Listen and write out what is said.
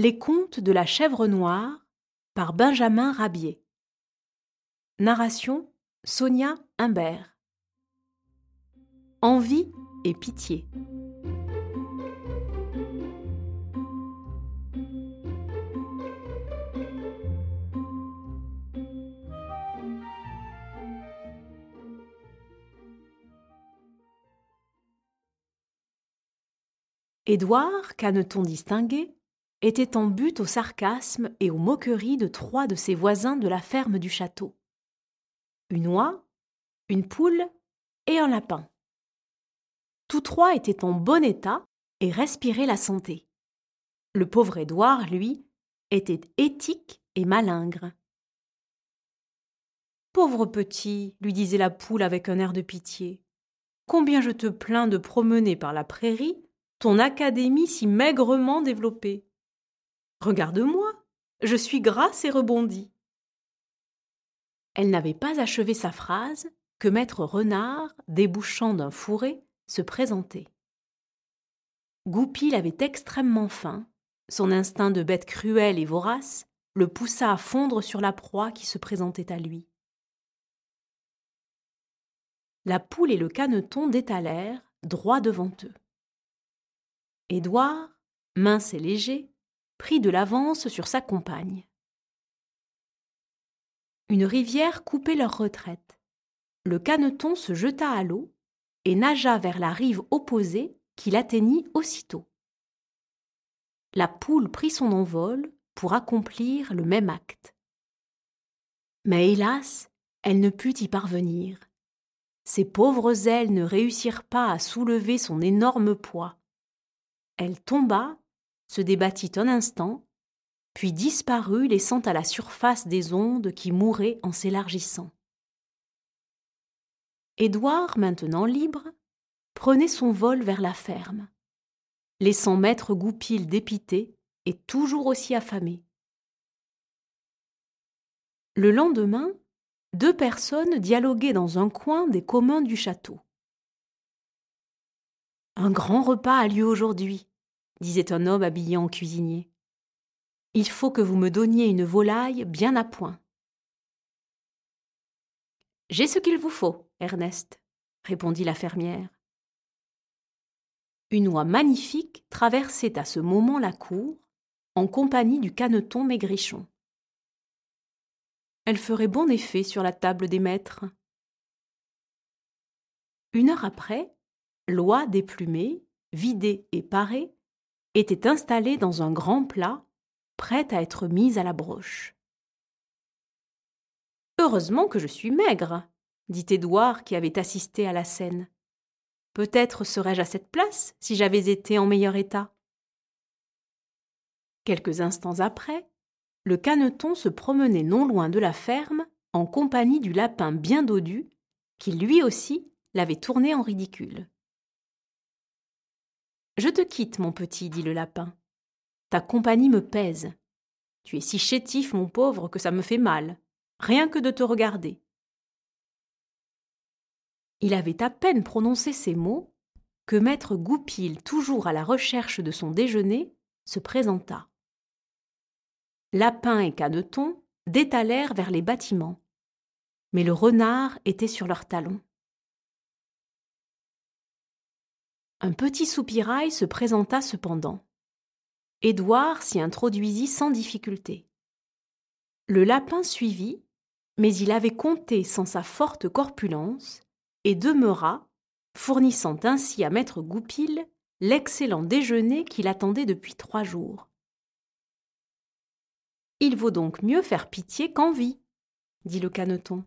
Les contes de la chèvre noire par Benjamin Rabier. Narration Sonia Humbert. Envie et pitié. Édouard, caneton distingué, était en but au sarcasme et aux moqueries de trois de ses voisins de la ferme du château. Une oie, une poule et un lapin. Tous trois étaient en bon état et respiraient la santé. Le pauvre Édouard, lui, était éthique et malingre. Pauvre petit, lui disait la poule avec un air de pitié, combien je te plains de promener par la prairie ton académie si maigrement développée. Regarde-moi, je suis grasse et rebondie. Elle n'avait pas achevé sa phrase que maître renard, débouchant d'un fourré, se présentait. Goupil avait extrêmement faim, son instinct de bête cruelle et vorace le poussa à fondre sur la proie qui se présentait à lui. La poule et le caneton détalèrent droit devant eux. Édouard, mince et léger, prit de l'avance sur sa compagne. Une rivière coupait leur retraite. Le caneton se jeta à l'eau et nagea vers la rive opposée qu'il atteignit aussitôt. La poule prit son envol pour accomplir le même acte. Mais hélas, elle ne put y parvenir. Ses pauvres ailes ne réussirent pas à soulever son énorme poids. Elle tomba se débattit un instant, puis disparut, laissant à la surface des ondes qui mouraient en s'élargissant. Édouard, maintenant libre, prenait son vol vers la ferme, laissant maître Goupil dépité et toujours aussi affamé. Le lendemain, deux personnes dialoguaient dans un coin des communs du château. Un grand repas a lieu aujourd'hui, disait un homme habillé en cuisinier. Il faut que vous me donniez une volaille bien à point. J'ai ce qu'il vous faut, Ernest, répondit la fermière. Une oie magnifique traversait à ce moment la cour, en compagnie du caneton maigrichon. Elle ferait bon effet sur la table des maîtres. Une heure après, l'oie déplumée, vidée et parée, était installée dans un grand plat, prête à être mise à la broche. Heureusement que je suis maigre, dit Édouard qui avait assisté à la scène. Peut-être serais-je à cette place si j'avais été en meilleur état. Quelques instants après, le caneton se promenait non loin de la ferme en compagnie du lapin bien dodu, qui lui aussi l'avait tourné en ridicule. Je te quitte, mon petit, dit le lapin. Ta compagnie me pèse. Tu es si chétif, mon pauvre, que ça me fait mal, rien que de te regarder. Il avait à peine prononcé ces mots que maître Goupil, toujours à la recherche de son déjeuner, se présenta. Lapin et Caneton détalèrent vers les bâtiments, mais le renard était sur leurs talons. Un petit soupirail se présenta cependant. Édouard s'y introduisit sans difficulté. Le lapin suivit, mais il avait compté sans sa forte corpulence et demeura, fournissant ainsi à maître Goupil l'excellent déjeuner qu'il attendait depuis trois jours. Il vaut donc mieux faire pitié qu'envie, dit le caneton.